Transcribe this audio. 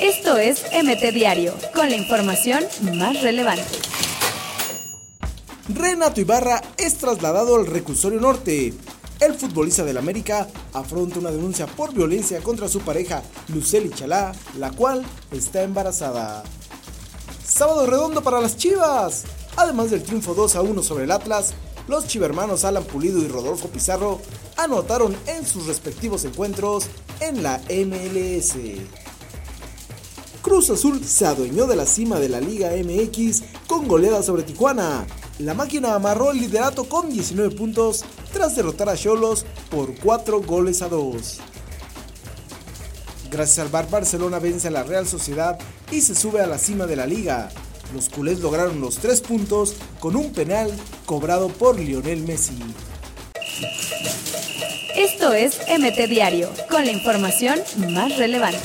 Esto es MT Diario, con la información más relevante. Renato Ibarra es trasladado al reclusorio norte. El futbolista del América afronta una denuncia por violencia contra su pareja Luceli Chalá, la cual está embarazada. Sábado redondo para las Chivas. Además del triunfo 2 a 1 sobre el Atlas, los chivermanos Alan Pulido y Rodolfo Pizarro anotaron en sus respectivos encuentros en la MLS. Cruz Azul se adueñó de la cima de la Liga MX con goleada sobre Tijuana. La máquina amarró el liderato con 19 puntos tras derrotar a Cholos por 4 goles a 2. Gracias al Bar Barcelona vence a la Real Sociedad y se sube a la cima de la liga. Los culés lograron los 3 puntos con un penal cobrado por Lionel Messi. Esto es MT Diario, con la información más relevante.